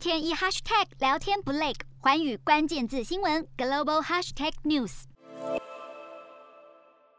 天一 hashtag 聊天不累，寰宇关键字新闻 global hashtag news。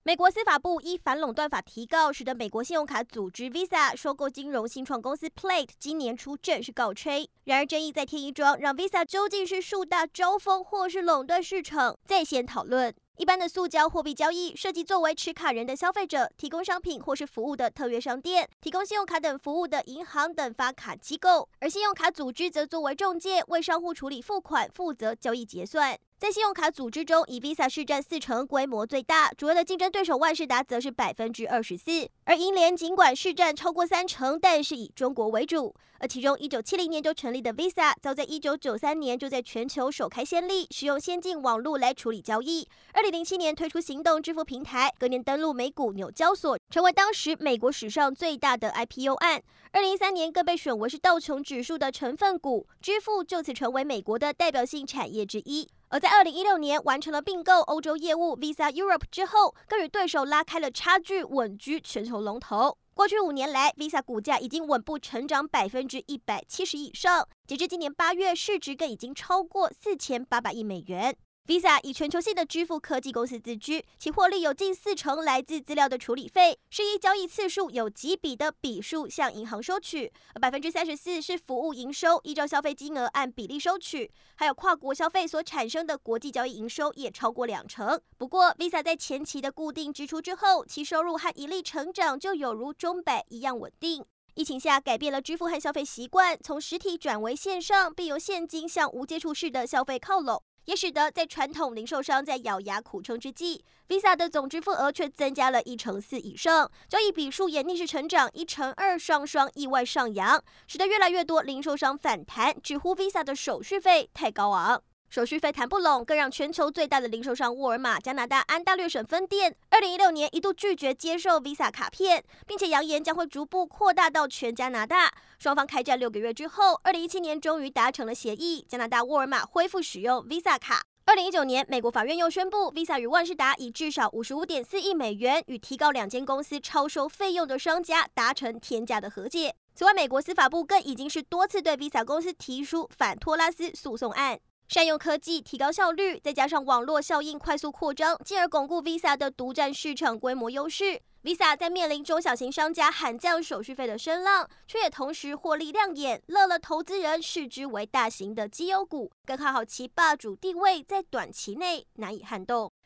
美国司法部依反垄断法提告，使得美国信用卡组织 Visa 收购金融新创公司 Plaid，今年初正式告吹。然而争议在天一桩，让 Visa 究竟是树大招风，或是垄断市场，再先讨论。一般的塑胶货币交易涉及作为持卡人的消费者提供商品或是服务的特约商店，提供信用卡等服务的银行等发卡机构，而信用卡组织则作为中介，为商户处理付款，负责交易结算。在信用卡组织中，以 Visa 市占四成，规模最大。主要的竞争对手万事达则是百分之二十四，而银联尽管市占超过三成，但是以中国为主。而其中，一九七零年就成立的 Visa，早在一九九三年就在全球首开先例，使用先进网络来处理交易。二零零七年推出行动支付平台，隔年登陆美股纽交所，成为当时美国史上最大的 IPO 案。二零一三年更被选为是道琼指数的成分股，支付就此成为美国的代表性产业之一。而在二零一六年完成了并购欧洲业务 Visa Europe 之后，更与对手拉开了差距，稳居全球龙头。过去五年来，Visa 股价已经稳步成长百分之一百七十以上，截至今年八月，市值更已经超过四千八百亿美元。Visa 以全球性的支付科技公司自居，其获利有近四成来自资料的处理费，是以交易次数有几笔的笔数向银行收取，百分之三十四是服务营收，依照消费金额按比例收取，还有跨国消费所产生的国际交易营收也超过两成。不过，Visa 在前期的固定支出之后，其收入和盈利成长就有如钟摆一样稳定。疫情下改变了支付和消费习惯，从实体转为线上，并由现金向无接触式的消费靠拢。也使得在传统零售商在咬牙苦撑之际，Visa 的总支付额却增加了一成四以上，交易笔数也逆势成长一成二，双双意外上扬，使得越来越多零售商反弹，直呼 Visa 的手续费太高昂。手续费谈不拢，更让全球最大的零售商沃尔玛加拿大安大略省分店，二零一六年一度拒绝接受 Visa 卡片，并且扬言将会逐步扩大到全加拿大。双方开战六个月之后，二零一七年终于达成了协议，加拿大沃尔玛恢复使用 Visa 卡。二零一九年，美国法院又宣布，Visa 与万事达以至少五十五点四亿美元与提高两间公司超收费用的商家达成天价的和解。此外，美国司法部更已经是多次对 Visa 公司提出反托拉斯诉讼案。善用科技提高效率，再加上网络效应快速扩张，进而巩固 Visa 的独占市场规模优势。Visa 在面临中小型商家喊降手续费的声浪，却也同时获利亮眼。乐乐投资人视之为大型的绩优股，更看好其霸主地位在短期内难以撼动。